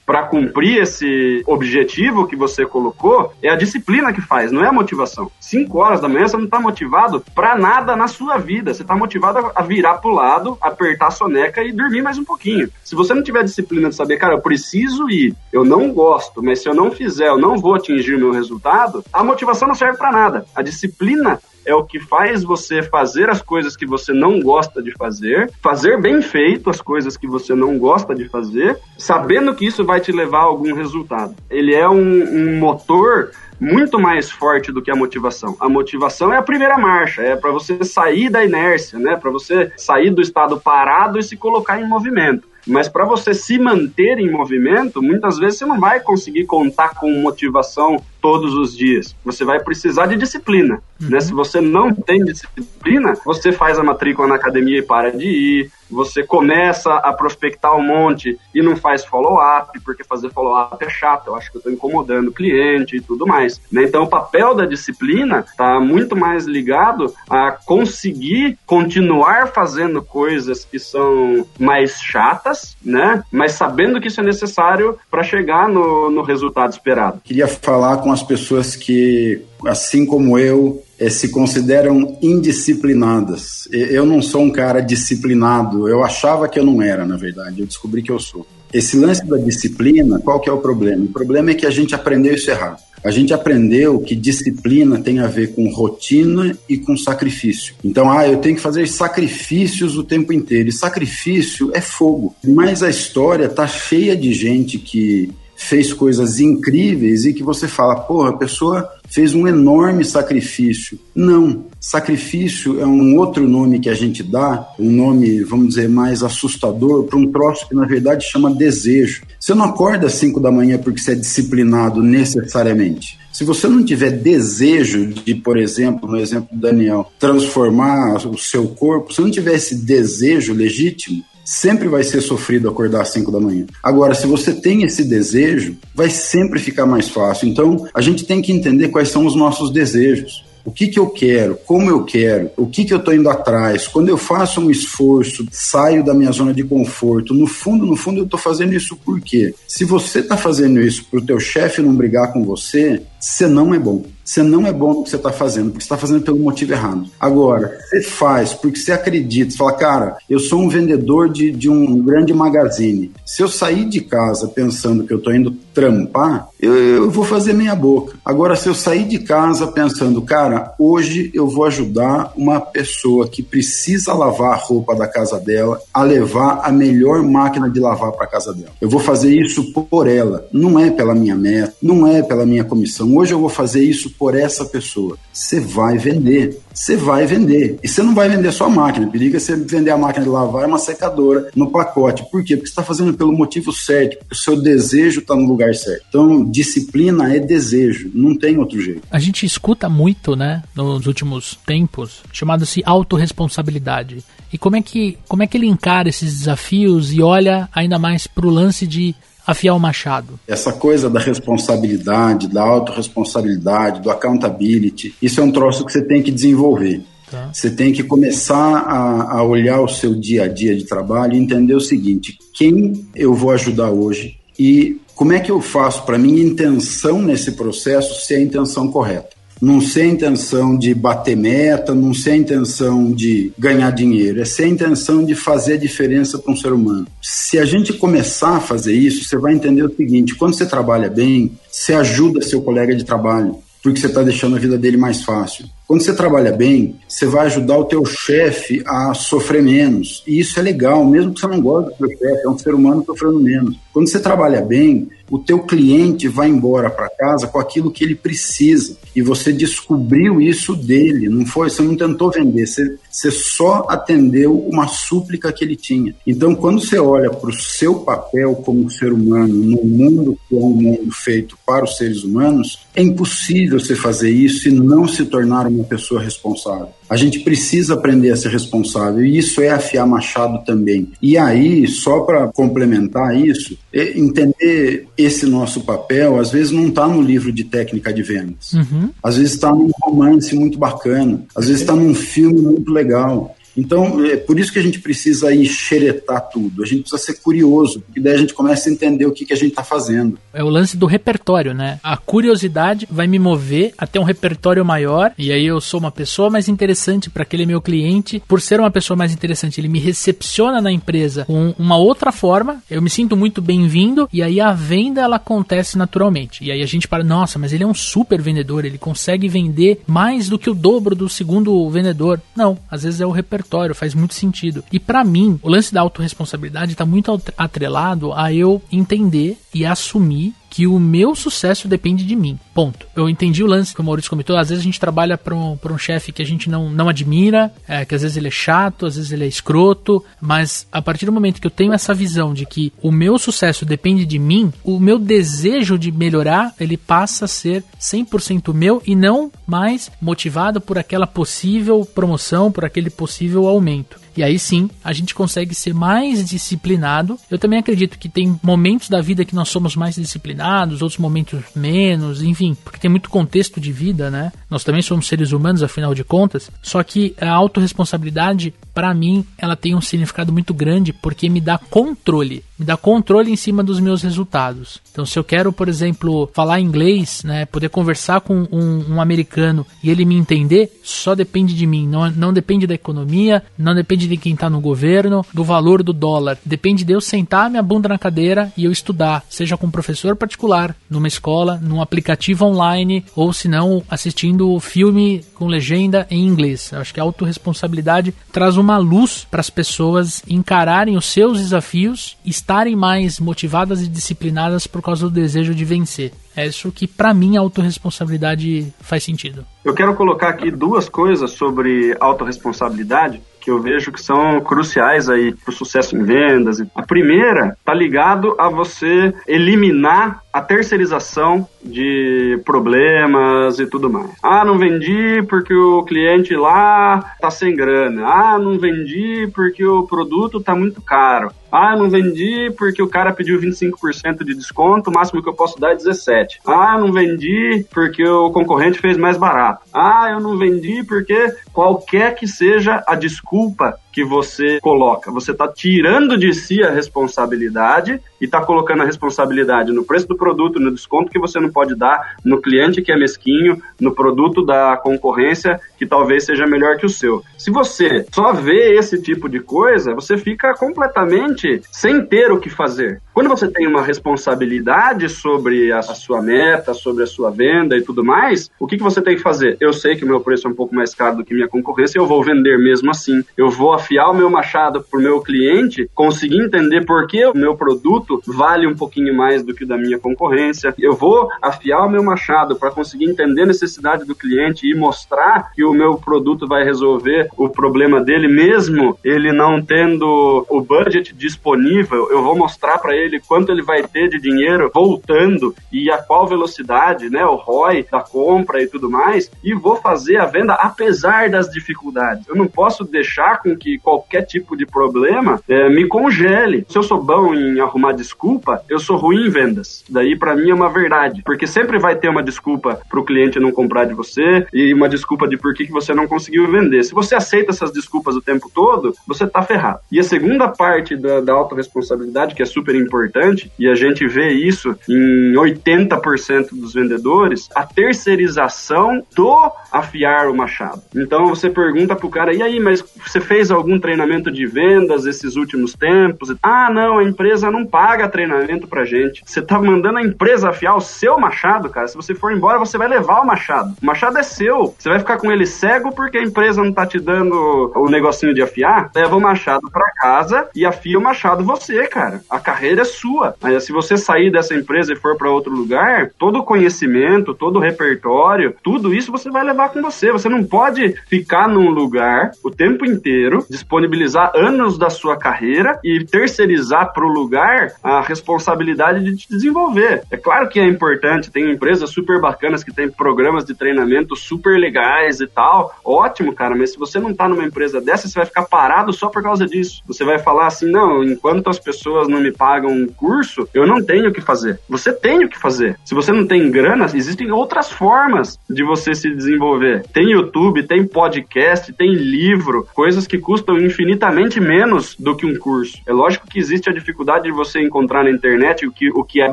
para cumprir esse objetivo que você colocou, é a disciplina que faz, não é a motivação. Cinco horas da manhã você não está motivado para nada na sua vida. Você está motivado a virar pro lado, apertar a soneca e dormir mais um pouquinho. Se você não tiver disciplina de saber, cara, eu preciso ir, eu não gosto, mas se eu não fizer, eu não vou atingir o meu resultado, a motivação não serve para nada. A disciplina é o que faz você fazer as coisas que você não gosta de fazer, fazer bem feito as coisas que você não gosta de fazer, sabendo que isso vai te levar a algum resultado. Ele é um, um motor muito mais forte do que a motivação. A motivação é a primeira marcha, é para você sair da inércia, né? Para você sair do estado parado e se colocar em movimento. Mas para você se manter em movimento, muitas vezes você não vai conseguir contar com motivação todos os dias. Você vai precisar de disciplina. Uhum. Né? Se você não tem disciplina, você faz a matrícula na academia e para de ir. Você começa a prospectar um monte e não faz follow-up, porque fazer follow-up é chato. Eu acho que eu estou incomodando o cliente e tudo mais. Né? Então, o papel da disciplina está muito mais ligado a conseguir continuar fazendo coisas que são mais chatas, né? mas sabendo que isso é necessário para chegar no, no resultado esperado. Queria falar com as pessoas que, assim como eu, eh, se consideram indisciplinadas. Eu não sou um cara disciplinado, eu achava que eu não era, na verdade, eu descobri que eu sou. Esse lance da disciplina, qual que é o problema? O problema é que a gente aprendeu isso errado. A gente aprendeu que disciplina tem a ver com rotina e com sacrifício. Então, ah, eu tenho que fazer sacrifícios o tempo inteiro. E sacrifício é fogo. Mas a história tá cheia de gente que fez coisas incríveis e que você fala, porra, a pessoa fez um enorme sacrifício. Não, sacrifício é um outro nome que a gente dá, um nome, vamos dizer, mais assustador para um troço que na verdade chama desejo. Você não acorda às 5 da manhã porque você é disciplinado necessariamente. Se você não tiver desejo de, por exemplo, no exemplo do Daniel, transformar o seu corpo, se não tiver esse desejo legítimo, sempre vai ser sofrido acordar às 5 da manhã. Agora, se você tem esse desejo, vai sempre ficar mais fácil. Então, a gente tem que entender quais são os nossos desejos. O que, que eu quero? Como eu quero? O que, que eu estou indo atrás? Quando eu faço um esforço, saio da minha zona de conforto, no fundo, no fundo, eu estou fazendo isso por quê? Se você está fazendo isso para o teu chefe não brigar com você, você não é bom. Você não é bom no que você está fazendo, porque você está fazendo pelo motivo errado. Agora, você faz porque você acredita, você fala, cara, eu sou um vendedor de, de um grande magazine. Se eu sair de casa pensando que eu estou indo trampar, eu, eu vou fazer meia boca. Agora, se eu sair de casa pensando, cara, hoje eu vou ajudar uma pessoa que precisa lavar a roupa da casa dela a levar a melhor máquina de lavar para casa dela. Eu vou fazer isso por ela, não é pela minha meta, não é pela minha comissão. Hoje eu vou fazer isso por essa pessoa. Você vai vender. Você vai vender. E você não vai vender a máquina. Periga você vender a máquina de lavar é uma secadora no pacote. Por quê? Porque você está fazendo pelo motivo certo, porque o seu desejo está no lugar certo. Então, disciplina é desejo, não tem outro jeito. A gente escuta muito, né, nos últimos tempos, chamado-se autorresponsabilidade. E como é que como é que ele encara esses desafios e olha ainda mais para o lance de afiar o machado? Essa coisa da responsabilidade, da autorresponsabilidade, do accountability, isso é um troço que você tem que desenvolver. Tá. Você tem que começar a, a olhar o seu dia a dia de trabalho e entender o seguinte: quem eu vou ajudar hoje e como é que eu faço para minha intenção nesse processo ser a intenção correta não ser a intenção de bater meta, não ser a intenção de ganhar dinheiro, é ser a intenção de fazer a diferença para um ser humano. Se a gente começar a fazer isso, você vai entender o seguinte: quando você trabalha bem, você ajuda seu colega de trabalho, porque você está deixando a vida dele mais fácil. Quando você trabalha bem, você vai ajudar o teu chefe a sofrer menos. E isso é legal, mesmo que você não goste do seu chefe, é um ser humano sofrendo menos. Quando você trabalha bem, o teu cliente vai embora para casa com aquilo que ele precisa. E você descobriu isso dele, não foi? Você não tentou vender, você, você só atendeu uma súplica que ele tinha. Então, quando você olha para o seu papel como ser humano no mundo que é um mundo feito para os seres humanos, é impossível você fazer isso e não se tornar uma pessoa responsável. A gente precisa aprender a ser responsável e isso é afiar machado também. E aí, só para complementar isso, entender esse nosso papel, às vezes não está no livro de técnica de vendas. Uhum. Às vezes está num romance muito bacana, às vezes está num filme muito legal. Então, é por isso que a gente precisa aí xeretar tudo. A gente precisa ser curioso, porque daí a gente começa a entender o que, que a gente está fazendo. É o lance do repertório, né? A curiosidade vai me mover a ter um repertório maior, e aí eu sou uma pessoa mais interessante para aquele meu cliente. Por ser uma pessoa mais interessante, ele me recepciona na empresa com uma outra forma, eu me sinto muito bem-vindo, e aí a venda ela acontece naturalmente. E aí a gente para, nossa, mas ele é um super vendedor, ele consegue vender mais do que o dobro do segundo vendedor. Não, às vezes é o repertório faz muito sentido. E para mim, o lance da autorresponsabilidade está muito atrelado a eu entender e assumir que o meu sucesso depende de mim. Ponto. Eu entendi o lance que o Maurício comentou. Às vezes a gente trabalha para um, um chefe que a gente não, não admira, é, que às vezes ele é chato, às vezes ele é escroto, mas a partir do momento que eu tenho essa visão de que o meu sucesso depende de mim, o meu desejo de melhorar, ele passa a ser 100% meu e não mais motivado por aquela possível promoção, por aquele possível aumento. E aí sim, a gente consegue ser mais disciplinado. Eu também acredito que tem momentos da vida que nós somos mais disciplinados, outros momentos menos, enfim, porque tem muito contexto de vida, né? Nós também somos seres humanos, afinal de contas. Só que a autorresponsabilidade, para mim, ela tem um significado muito grande porque me dá controle me dá controle em cima dos meus resultados. Então, se eu quero, por exemplo, falar inglês, né, poder conversar com um, um americano e ele me entender, só depende de mim. Não, não depende da economia, não depende de quem está no governo, do valor do dólar. Depende de eu sentar minha bunda na cadeira e eu estudar, seja com um professor particular, numa escola, num aplicativo online, ou se não, assistindo filme com legenda em inglês. Eu acho que a autorresponsabilidade traz uma luz para as pessoas encararem os seus desafios estar estarem mais motivadas e disciplinadas por causa do desejo de vencer. É isso que, para mim, a autorresponsabilidade faz sentido. Eu quero colocar aqui duas coisas sobre autorresponsabilidade que eu vejo que são cruciais aí para o sucesso em vendas. A primeira está ligado a você eliminar a terceirização de problemas e tudo mais. Ah, não vendi porque o cliente lá tá sem grana. Ah, não vendi porque o produto tá muito caro. Ah, não vendi porque o cara pediu 25% de desconto, o máximo que eu posso dar é 17. Ah, não vendi porque o concorrente fez mais barato. Ah, eu não vendi porque qualquer que seja a desculpa que você coloca. Você está tirando de si a responsabilidade e está colocando a responsabilidade no preço do produto, no desconto que você não pode dar, no cliente que é mesquinho, no produto da concorrência que talvez seja melhor que o seu. Se você só vê esse tipo de coisa, você fica completamente sem ter o que fazer. Quando você tem uma responsabilidade sobre a sua meta, sobre a sua venda e tudo mais, o que, que você tem que fazer? Eu sei que o meu preço é um pouco mais caro do que minha concorrência, eu vou vender mesmo assim. Eu vou afiar o meu machado para o meu cliente, conseguir entender por que o meu produto vale um pouquinho mais do que o da minha concorrência. Eu vou afiar o meu machado para conseguir entender a necessidade do cliente e mostrar que o meu produto vai resolver o problema dele, mesmo ele não tendo o budget disponível. Eu vou mostrar para ele quanto ele vai ter de dinheiro voltando e a qual velocidade, né, o ROI da compra e tudo mais, e vou fazer a venda apesar das dificuldades. Eu não posso deixar com que qualquer tipo de problema é, me congele. Se eu sou bom em arrumar desculpa, eu sou ruim em vendas. Daí para mim é uma verdade, porque sempre vai ter uma desculpa para o cliente não comprar de você e uma desculpa de por que, você não conseguiu vender. Se você aceita essas desculpas o tempo todo, você tá ferrado. E a segunda parte da, da autorresponsabilidade, que é super importante, e a gente vê isso em 80% dos vendedores, a terceirização do afiar o machado. Então você pergunta pro cara, e aí, mas você fez algum treinamento de vendas esses últimos tempos? Ah, não, a empresa não paga treinamento pra gente. Você tá mandando a empresa afiar o seu machado, cara. Se você for embora, você vai levar o machado. O machado é seu. Você vai ficar com ele cego porque a empresa não tá te dando o negocinho de afiar? Leva o machado pra casa e afia o machado você, cara. A carreira é sua. Mas se você sair dessa empresa e for para outro lugar, todo o conhecimento, todo o repertório, tudo isso você vai levar com você. Você não pode ficar num lugar o tempo inteiro, disponibilizar anos da sua carreira e terceirizar para o lugar a responsabilidade de te desenvolver. É claro que é importante, tem empresas super bacanas que têm programas de treinamento super legais e tal. Ótimo, cara, mas se você não tá numa empresa dessa, você vai ficar parado só por causa disso. Você vai falar assim: não, enquanto as pessoas não me pagam um curso, eu não tenho o que fazer. Você tem o que fazer. Se você não tem grana, existem outras formas de você se desenvolver. Tem YouTube, tem podcast, tem livro, coisas que custam infinitamente menos do que um curso. É lógico que existe a dificuldade de você encontrar na internet o que, o que é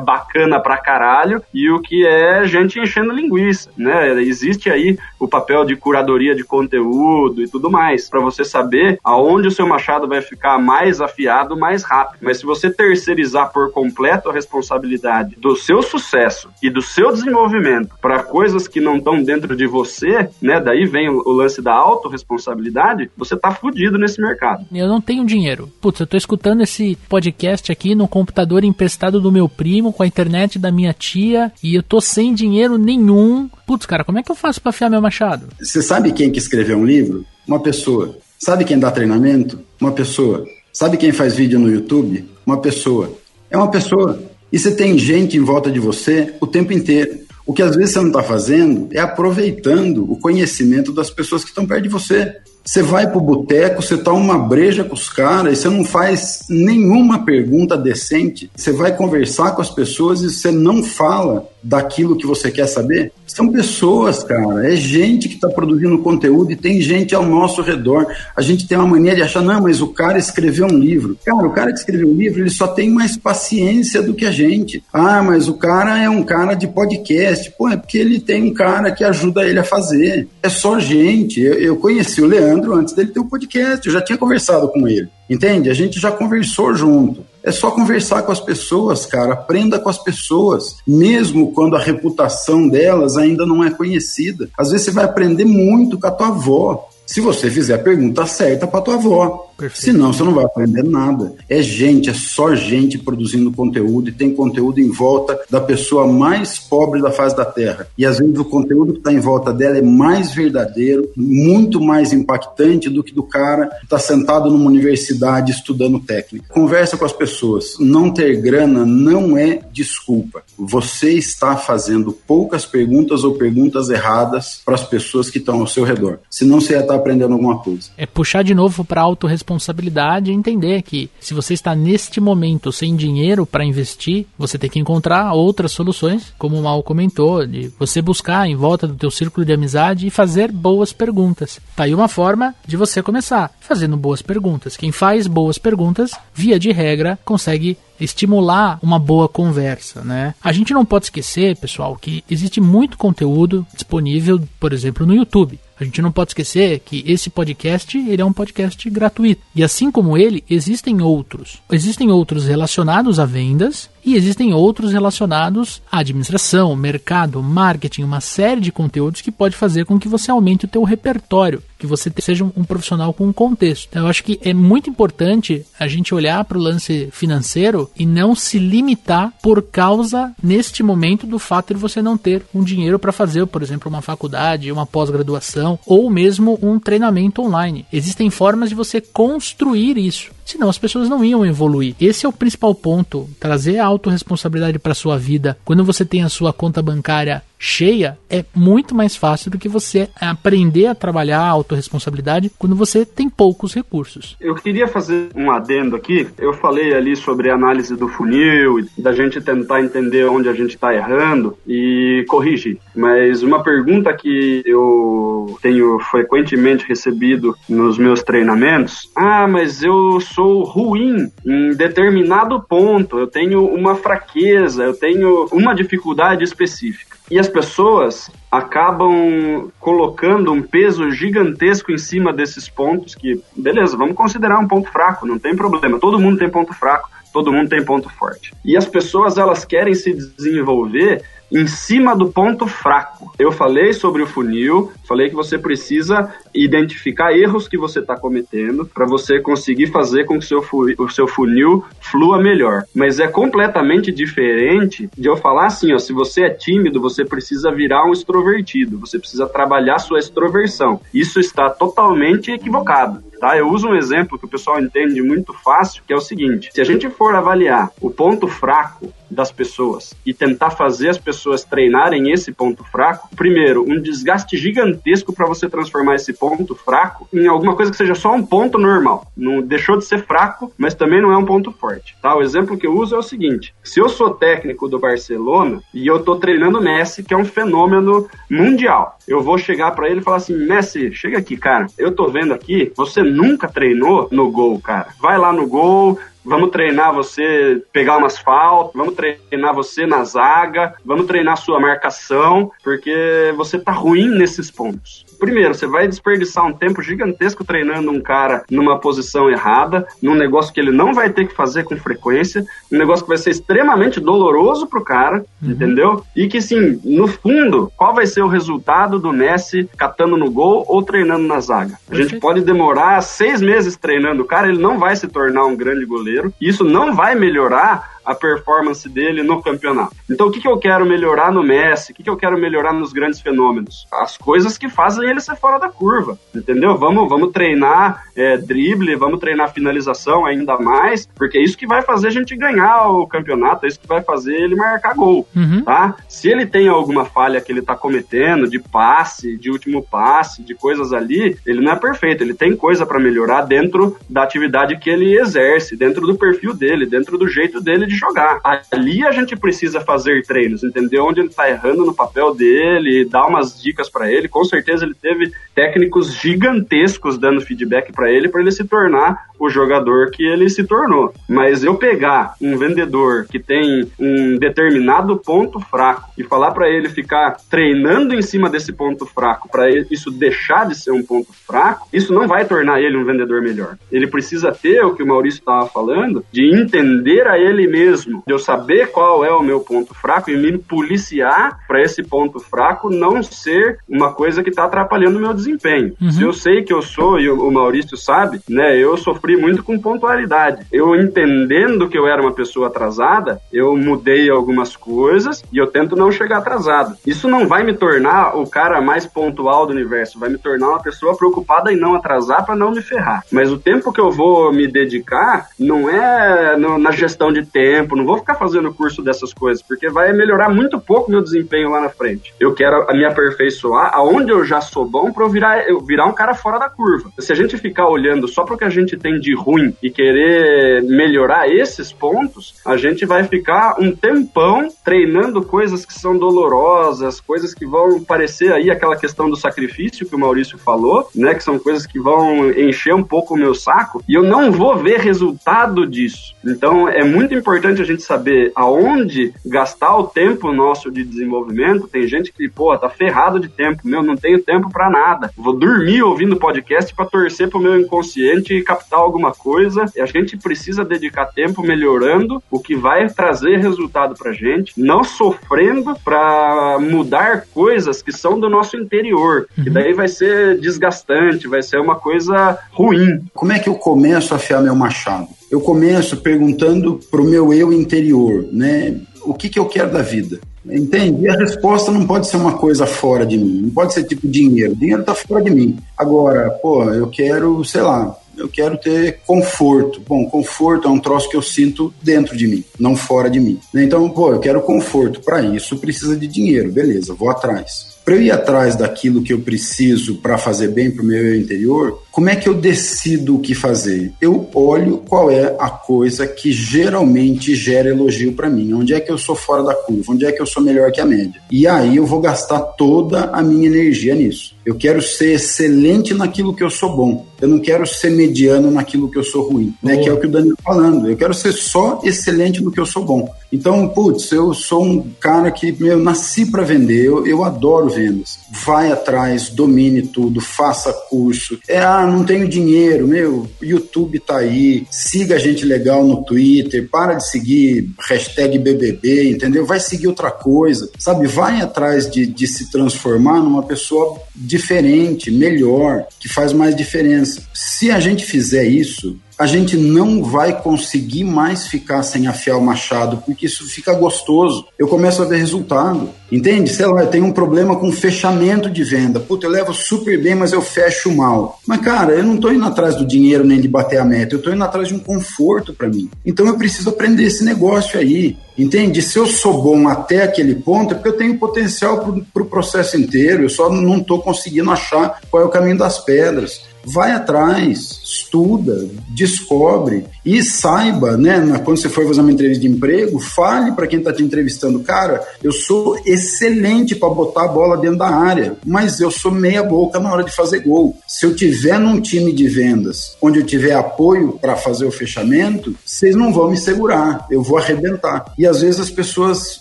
bacana pra caralho e o que é gente enchendo linguiça, né? Existe aí o papel de curadoria de conteúdo e tudo mais, para você saber aonde o seu machado vai ficar mais afiado mais rápido. Mas se você terceirizar por completo a responsabilidade do seu sucesso e do seu desenvolvimento para coisas que não estão dentro de você, né? Daí vem o, o lance da autorresponsabilidade, você tá fudido nesse mercado. Eu não tenho dinheiro. Putz, eu tô escutando esse podcast aqui no computador emprestado do meu primo, com a internet da minha tia, e eu tô sem dinheiro nenhum. Putz, cara, como é que eu faço para afiar meu machado? Você sabe quem que escreveu um livro? Uma pessoa. Sabe quem dá treinamento? Uma pessoa. Sabe quem faz vídeo no YouTube? Uma pessoa. É uma pessoa. E você tem gente em volta de você o tempo inteiro. O que às vezes você não está fazendo é aproveitando o conhecimento das pessoas que estão perto de você. Você vai pro boteco, você toma uma breja com os caras e você não faz nenhuma pergunta decente. Você vai conversar com as pessoas e você não fala daquilo que você quer saber. São pessoas, cara. É gente que está produzindo conteúdo e tem gente ao nosso redor. A gente tem uma mania de achar, não, mas o cara escreveu um livro. Cara, o cara que escreveu um livro, ele só tem mais paciência do que a gente. Ah, mas o cara é um cara de podcast. Pô, é porque ele tem um cara que ajuda ele a fazer. É só gente. Eu, eu conheci o Leandro antes dele ter um podcast. Eu já tinha conversado com ele. Entende? A gente já conversou junto. É só conversar com as pessoas, cara. Aprenda com as pessoas, mesmo quando a reputação delas ainda não é conhecida. Às vezes você vai aprender muito com a tua avó. Se você fizer a pergunta certa para tua avó. Perfeito. Senão você não vai aprender nada. É gente, é só gente produzindo conteúdo e tem conteúdo em volta da pessoa mais pobre da face da Terra. E às vezes o conteúdo que está em volta dela é mais verdadeiro, muito mais impactante do que do cara que está sentado numa universidade estudando técnica. Conversa com as pessoas. Não ter grana não é desculpa. Você está fazendo poucas perguntas ou perguntas erradas para as pessoas que estão ao seu redor. Senão você ia estar tá aprendendo alguma coisa. É puxar de novo para a autorresponsabilidade e entender que se você está neste momento sem dinheiro para investir, você tem que encontrar outras soluções, como o Mal comentou, de você buscar em volta do teu círculo de amizade e fazer boas perguntas. Tá aí uma forma de você começar, fazendo boas perguntas. Quem faz boas perguntas, via de regra, consegue estimular uma boa conversa, né? A gente não pode esquecer, pessoal, que existe muito conteúdo disponível, por exemplo, no YouTube. A gente não pode esquecer que esse podcast ele é um podcast gratuito. E assim como ele, existem outros. Existem outros relacionados a vendas e existem outros relacionados à administração, mercado, marketing, uma série de conteúdos que pode fazer com que você aumente o teu repertório, que você seja um profissional com um contexto. Então, eu acho que é muito importante a gente olhar para o lance financeiro e não se limitar por causa, neste momento, do fato de você não ter um dinheiro para fazer, por exemplo, uma faculdade, uma pós-graduação ou mesmo um treinamento online. Existem formas de você construir isso senão as pessoas não iam evoluir. Esse é o principal ponto, trazer a autorresponsabilidade para sua vida. Quando você tem a sua conta bancária cheia, é muito mais fácil do que você aprender a trabalhar a autorresponsabilidade quando você tem poucos recursos. Eu queria fazer um adendo aqui. Eu falei ali sobre a análise do funil, da gente tentar entender onde a gente está errando e corrigir. Mas uma pergunta que eu tenho frequentemente recebido nos meus treinamentos: ah, mas eu sou ruim em determinado ponto, eu tenho uma fraqueza, eu tenho uma dificuldade específica. E as pessoas acabam colocando um peso gigantesco em cima desses pontos que, beleza, vamos considerar um ponto fraco, não tem problema. Todo mundo tem ponto fraco, todo mundo tem ponto forte. E as pessoas elas querem se desenvolver em cima do ponto fraco. Eu falei sobre o funil, falei que você precisa identificar erros que você está cometendo para você conseguir fazer com que seu, o seu funil flua melhor. Mas é completamente diferente de eu falar assim, ó, se você é tímido, você precisa virar um extrovertido, você precisa trabalhar sua extroversão. Isso está totalmente equivocado. Tá? Eu uso um exemplo que o pessoal entende muito fácil, que é o seguinte: se a gente for avaliar o ponto fraco das pessoas e tentar fazer as pessoas treinarem esse ponto fraco, primeiro, um desgaste gigantesco para você transformar esse ponto fraco em alguma coisa que seja só um ponto normal. Não deixou de ser fraco, mas também não é um ponto forte. Tá? O exemplo que eu uso é o seguinte: se eu sou técnico do Barcelona e eu tô treinando Messi, que é um fenômeno mundial, eu vou chegar para ele e falar assim: Messi, chega aqui, cara. Eu tô vendo aqui, você nunca treinou no gol, cara. Vai lá no gol, Vamos treinar você pegar umas faltas, vamos treinar você na zaga, vamos treinar sua marcação, porque você tá ruim nesses pontos primeiro, você vai desperdiçar um tempo gigantesco treinando um cara numa posição errada, num negócio que ele não vai ter que fazer com frequência, um negócio que vai ser extremamente doloroso pro cara, uhum. entendeu? E que, sim, no fundo, qual vai ser o resultado do Messi catando no gol ou treinando na zaga? A gente pode demorar seis meses treinando o cara, ele não vai se tornar um grande goleiro, e isso não vai melhorar a performance dele no campeonato. Então, o que, que eu quero melhorar no Messi? O que, que eu quero melhorar nos grandes fenômenos? As coisas que fazem ele ser fora da curva, entendeu? Vamos, vamos treinar é, drible, vamos treinar finalização ainda mais, porque é isso que vai fazer a gente ganhar o campeonato, é isso que vai fazer ele marcar gol, uhum. tá? Se ele tem alguma falha que ele tá cometendo de passe, de último passe, de coisas ali, ele não é perfeito, ele tem coisa para melhorar dentro da atividade que ele exerce, dentro do perfil dele, dentro do jeito dele de jogar. Ali a gente precisa fazer treinos, entender onde ele tá errando no papel dele, dar umas dicas para ele. Com certeza ele teve técnicos gigantescos dando feedback para ele para ele se tornar o jogador que ele se tornou. Mas eu pegar um vendedor que tem um determinado ponto fraco e falar para ele ficar treinando em cima desse ponto fraco para isso deixar de ser um ponto fraco, isso não vai tornar ele um vendedor melhor. Ele precisa ter o que o Maurício estava falando, de entender a ele mesmo, de eu saber qual é o meu ponto fraco e me policiar para esse ponto fraco não ser uma coisa que está atrapalhando o meu desempenho. Uhum. Se eu sei que eu sou, e o Maurício sabe, né, eu sofri sofri muito com pontualidade. Eu entendendo que eu era uma pessoa atrasada, eu mudei algumas coisas e eu tento não chegar atrasado. Isso não vai me tornar o cara mais pontual do universo, vai me tornar uma pessoa preocupada em não atrasar para não me ferrar. Mas o tempo que eu vou me dedicar não é no, na gestão de tempo, não vou ficar fazendo curso dessas coisas, porque vai melhorar muito pouco meu desempenho lá na frente. Eu quero me aperfeiçoar aonde eu já sou bom para eu virar, eu virar um cara fora da curva. Se a gente ficar olhando só para o que a gente tem de ruim e querer melhorar esses pontos, a gente vai ficar um tempão treinando coisas que são dolorosas, coisas que vão parecer aí aquela questão do sacrifício que o Maurício falou, né? Que são coisas que vão encher um pouco o meu saco e eu não vou ver resultado disso. Então é muito importante a gente saber aonde gastar o tempo nosso de desenvolvimento. Tem gente que, pô, tá ferrado de tempo, meu, não tenho tempo para nada. Vou dormir ouvindo podcast para torcer pro meu inconsciente e captar alguma coisa. E a gente precisa dedicar tempo melhorando o que vai trazer resultado pra gente, não sofrendo para mudar coisas que são do nosso interior, uhum. que daí vai ser desgastante, vai ser uma coisa ruim. Como é que eu começo a afiar meu machado? Eu começo perguntando pro meu eu interior, né? O que, que eu quero da vida? Entende? E a resposta não pode ser uma coisa fora de mim, não pode ser tipo dinheiro. Dinheiro está fora de mim. Agora, pô, eu quero, sei lá, eu quero ter conforto. Bom, conforto é um troço que eu sinto dentro de mim, não fora de mim. Então, pô, eu quero conforto. Para isso precisa de dinheiro, beleza, vou atrás. Para eu ir atrás daquilo que eu preciso para fazer bem para o meu interior, como é que eu decido o que fazer? Eu olho qual é a coisa que geralmente gera elogio para mim. Onde é que eu sou fora da curva? Onde é que eu sou melhor que a média? E aí eu vou gastar toda a minha energia nisso. Eu quero ser excelente naquilo que eu sou bom. Eu não quero ser mediano naquilo que eu sou ruim, né? Que é o que o Daniel tá falando. Eu quero ser só excelente no que eu sou bom. Então, putz, eu sou um cara que eu nasci para vender. Eu, eu adoro vendas. Vai atrás, domine tudo, faça curso. É, ah, não tenho dinheiro, meu, YouTube tá aí, siga a gente legal no Twitter, para de seguir hashtag BBB, entendeu? Vai seguir outra coisa, sabe? Vai atrás de, de se transformar numa pessoa diferente, melhor, que faz mais diferença. Se a gente fizer isso, a gente não vai conseguir mais ficar sem afiar o machado, porque isso fica gostoso. Eu começo a ver resultado. Entende? Sei lá, eu tenho um problema com fechamento de venda. Puta, eu levo super bem, mas eu fecho mal. Mas, cara, eu não tô indo atrás do dinheiro nem de bater a meta, eu tô indo atrás de um conforto para mim. Então eu preciso aprender esse negócio aí. Entende? Se eu sou bom até aquele ponto, é porque eu tenho potencial para o pro processo inteiro, eu só não estou conseguindo achar qual é o caminho das pedras vai atrás, estuda, descobre e saiba, né, quando você for fazer uma entrevista de emprego, fale para quem está te entrevistando, cara, eu sou excelente para botar a bola dentro da área, mas eu sou meia boca na hora de fazer gol. Se eu tiver num time de vendas, onde eu tiver apoio para fazer o fechamento, vocês não vão me segurar, eu vou arrebentar. E às vezes as pessoas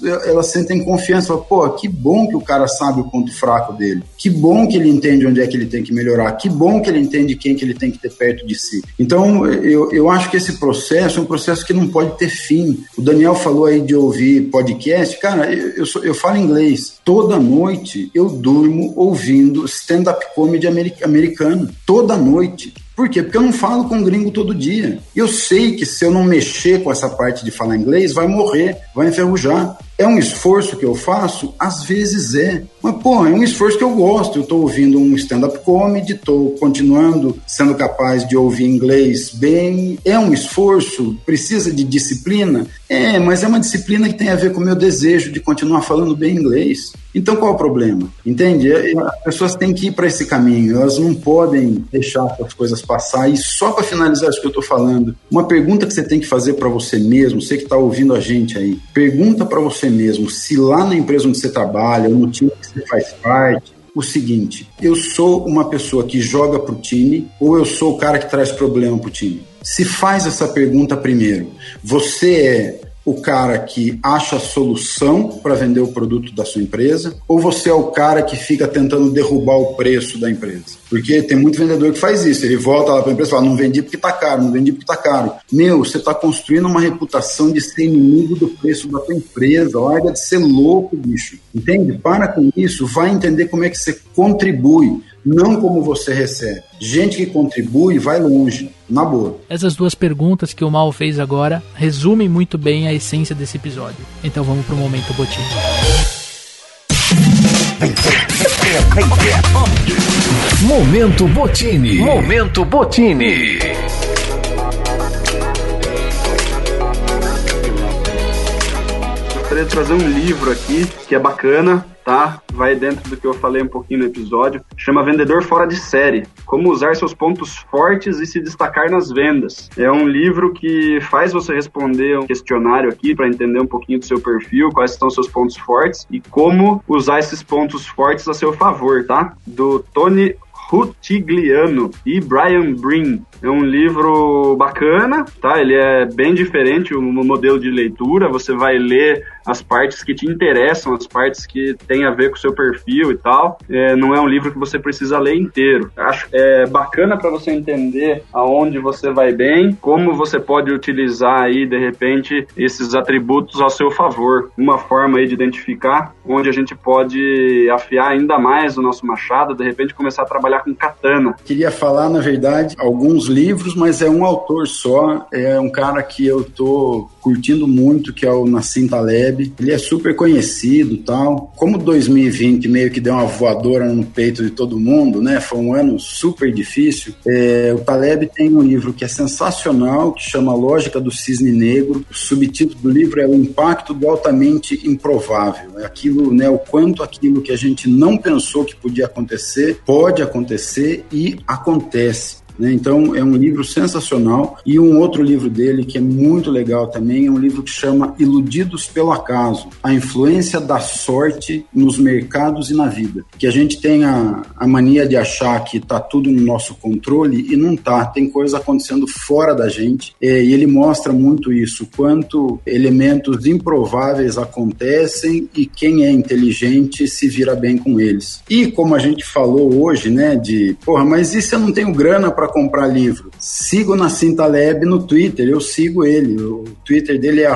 elas sentem confiança, pô, que bom que o cara sabe o ponto fraco dele, que bom que ele entende onde é que ele tem que melhorar, que bom que ele entende quem que ele tem que ter perto de si. Então, eu, eu acho que esse processo é um processo que não pode ter fim. O Daniel falou aí de ouvir podcast. Cara, eu, eu, sou, eu falo inglês. Toda noite eu durmo ouvindo stand-up comedy americano. Toda noite. Por quê? Porque eu não falo com gringo todo dia. Eu sei que se eu não mexer com essa parte de falar inglês, vai morrer, vai enferrujar. É um esforço que eu faço? Às vezes é. Mas, pô, é um esforço que eu gosto. Eu estou ouvindo um stand-up comedy, estou continuando sendo capaz de ouvir inglês bem. É um esforço? Precisa de disciplina? É, mas é uma disciplina que tem a ver com o meu desejo de continuar falando bem inglês. Então qual é o problema? Entende? É, as pessoas têm que ir para esse caminho, elas não podem deixar as coisas passar. E só para finalizar isso que eu estou falando, uma pergunta que você tem que fazer para você mesmo, você que está ouvindo a gente aí, pergunta para você mesmo se lá na empresa onde você trabalha, ou no time que você faz parte, o seguinte: eu sou uma pessoa que joga para o time ou eu sou o cara que traz problema para o time? Se faz essa pergunta primeiro. Você é o cara que acha a solução para vender o produto da sua empresa ou você é o cara que fica tentando derrubar o preço da empresa? Porque tem muito vendedor que faz isso. Ele volta lá para a empresa e fala: não vendi porque está caro, não vendi porque está caro. Meu, você está construindo uma reputação de ser inimigo do preço da tua empresa. Larga de ser louco, bicho. Entende? Para com isso, vai entender como é que você contribui. Não como você recebe. Gente que contribui vai longe, na boa. Essas duas perguntas que o Mal fez agora resumem muito bem a essência desse episódio. Então vamos pro momento botinho. Momento Botini. Momento Botini. Gostaria de trazer um livro aqui que é bacana, tá? Vai dentro do que eu falei um pouquinho no episódio. Chama Vendedor Fora de Série: Como usar seus pontos fortes e se destacar nas vendas. É um livro que faz você responder um questionário aqui para entender um pouquinho do seu perfil, quais são seus pontos fortes e como usar esses pontos fortes a seu favor, tá? Do Tony Rutigliano e Brian Brin. É um livro bacana, tá? Ele é bem diferente o modelo de leitura. Você vai ler as partes que te interessam, as partes que tem a ver com o seu perfil e tal. É, não é um livro que você precisa ler inteiro. Acho é bacana para você entender aonde você vai bem, como você pode utilizar aí de repente esses atributos ao seu favor. Uma forma aí de identificar onde a gente pode afiar ainda mais o nosso machado, de repente começar a trabalhar com katana. Queria falar, na verdade, alguns livros, mas é um autor só. É um cara que eu tô curtindo muito, que é o Nassim Taleb. Ele é super conhecido tal. Como 2020 meio que deu uma voadora no peito de todo mundo, né? Foi um ano super difícil. É, o Taleb tem um livro que é sensacional, que chama Lógica do Cisne Negro. O subtítulo do livro é O Impacto do Altamente Improvável. É aquilo, né? O quanto aquilo que a gente não pensou que podia acontecer, pode acontecer e acontece. Né? Então é um livro sensacional e um outro livro dele que é muito legal também é um livro que chama Iludidos pelo Acaso: A influência da sorte nos mercados e na vida. Que a gente tem a, a mania de achar que está tudo no nosso controle e não tá. Tem coisa acontecendo fora da gente é, e ele mostra muito isso, quanto elementos improváveis acontecem e quem é inteligente se vira bem com eles. E como a gente falou hoje, né, de porra, mas e se eu não tenho grana para comprar livro? Sigo na Taleb no Twitter, eu sigo ele. O Twitter dele é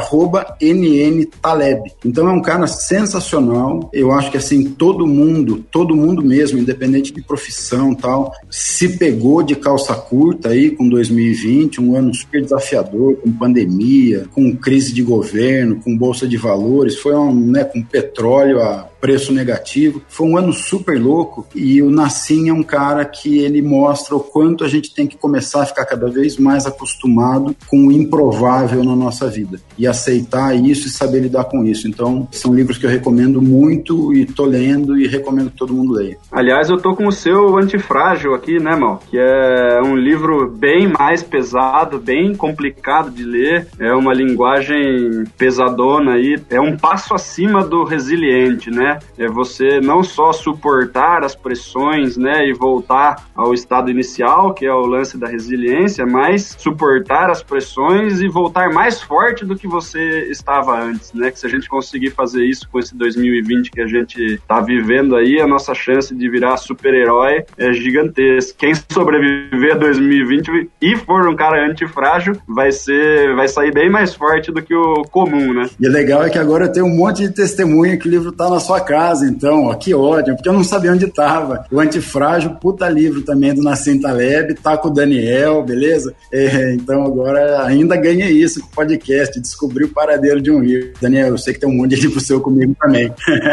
nntaleb. Então é um cara sensacional. Eu acho que assim, todo mundo, todo mundo mesmo, independente de profissão tal, se pegou de calça curta aí com 2020, um ano super desafiador, com pandemia, com crise de governo, com bolsa de valores, foi um, né, com petróleo a preço negativo. Foi um ano super louco e o Nassim é um cara que ele mostra o quanto a gente tem que começar a ficar cada vez mais acostumado com o improvável na nossa vida e aceitar isso e saber lidar com isso. Então, são livros que eu recomendo muito e tô lendo e recomendo que todo mundo leia. Aliás, eu tô com o seu Antifrágil aqui, né, Mal? Que é um livro bem mais pesado, bem complicado de ler, é uma linguagem pesadona aí, é um passo acima do resiliente, né? É você não só suportar as pressões, né, e voltar ao estado inicial, que é o lance da resiliência, mas suportar as pressões e voltar mais forte do que você estava antes, né? Que se a gente conseguir fazer isso com esse 2020 que a gente está vivendo aí, a nossa chance de virar super-herói é gigantesca. Quem sobreviver a 2020 e for um cara antifrágil, vai ser, vai sair bem mais forte do que o comum, né? E o legal é que agora tem um monte de testemunha que o livro tá na sua casa, então, ó, que ódio, porque eu não sabia onde tava. O Antifrágil, puta livro também do Nassim Taleb, tá com o Daniel, beleza? É, então agora ainda ganhei isso com o podcast, descobri o paradeiro de um livro. Daniel, eu sei que tem um monte de livro seu comigo também.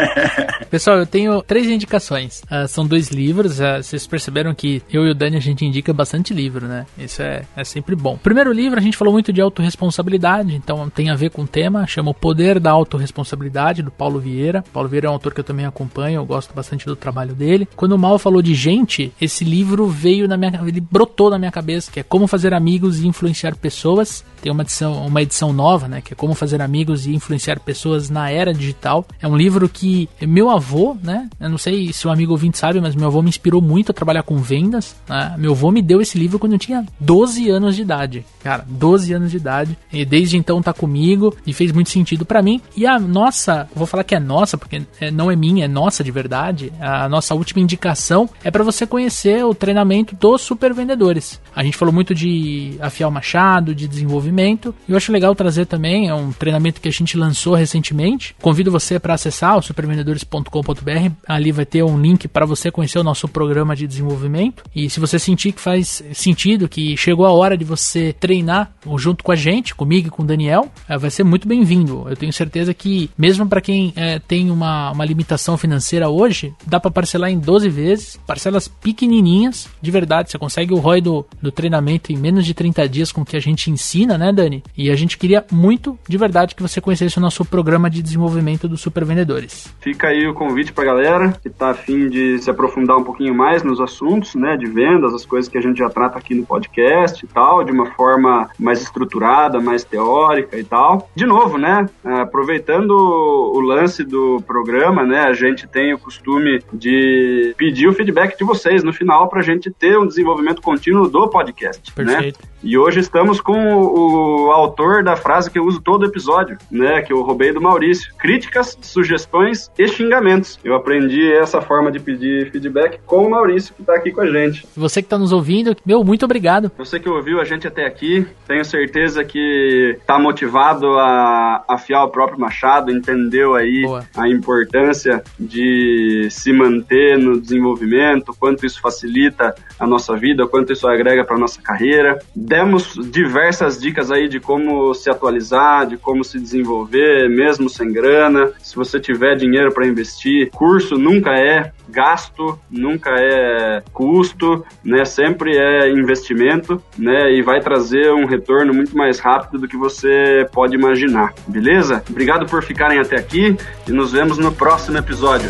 Pessoal, eu tenho três indicações. Uh, são dois livros, uh, vocês perceberam que eu e o Dani a gente indica bastante livro, né? Isso é, é sempre bom. Primeiro livro, a gente falou muito de autorresponsabilidade, então tem a ver com o tema, chama O Poder da Autorresponsabilidade, do Paulo Vieira. Paulo Vieira é um autor que eu também acompanho, eu gosto bastante do trabalho dele. Quando o Mal falou de gente, esse livro veio na minha, ele brotou na minha cabeça, que é Como fazer amigos e influenciar pessoas. Tem uma edição, uma edição nova, né, que é Como fazer amigos e influenciar pessoas na era digital. É um livro que meu avô, né, eu não sei se o um amigo ouvinte sabe, mas meu avô me inspirou muito a trabalhar com vendas. Né? Meu avô me deu esse livro quando eu tinha 12 anos de idade. Cara, 12 anos de idade. E desde então tá comigo e fez muito sentido para mim. E a nossa, vou falar que é nossa, porque é, não é minha, é nossa de verdade. A nossa última indicação é para você conhecer o treinamento dos super vendedores. A gente falou muito de afiar o machado, de desenvolvimento. Eu acho legal trazer também é um treinamento que a gente lançou recentemente. Convido você para acessar o supervendedores.com.br. Ali vai ter um link para você conhecer o nosso programa de desenvolvimento. E se você sentir que faz sentido, que chegou a hora de você treinar junto com a gente, comigo e com o Daniel, é, vai ser muito bem-vindo. Eu tenho certeza que, mesmo para quem é, tem uma, uma limitação financeira hoje, dá para parcelar em 12 vezes, parcelas pequenininhas, de verdade. Você consegue o ROI do, do treinamento em menos de 30 dias com o que a gente ensina, né, Dani? E a gente queria muito, de verdade, que você conhecesse o nosso programa de desenvolvimento dos supervendedores. Fica aí o convite para galera que está afim de se aprofundar um pouquinho mais nos assuntos, né, de vendas, as coisas que a gente já trata aqui no podcast e tal, de uma forma mais estruturada, mais teórica e tal. De novo, né, aproveitando o lance do programa, né, a gente tem o costume de pedir o feedback de vocês no final para a gente ter um desenvolvimento contínuo do podcast, né? Perfeito. né? E hoje estamos com o, o, autor da frase que eu uso todo episódio, né? Que eu roubei do Maurício. Críticas, sugestões e xingamentos. Eu aprendi essa forma de pedir feedback com o Maurício, que está aqui com a gente. Você que está nos ouvindo, meu, muito obrigado. Você que ouviu a gente até aqui, tenho certeza que está motivado a afiar o próprio machado, entendeu aí Boa. a importância de se manter no desenvolvimento, quanto isso facilita a nossa vida, quanto isso agrega para nossa carreira demos diversas dicas aí de como se atualizar, de como se desenvolver, mesmo sem grana. Se você tiver dinheiro para investir, curso nunca é gasto, nunca é custo, né? Sempre é investimento, né? E vai trazer um retorno muito mais rápido do que você pode imaginar. Beleza? Obrigado por ficarem até aqui e nos vemos no próximo episódio.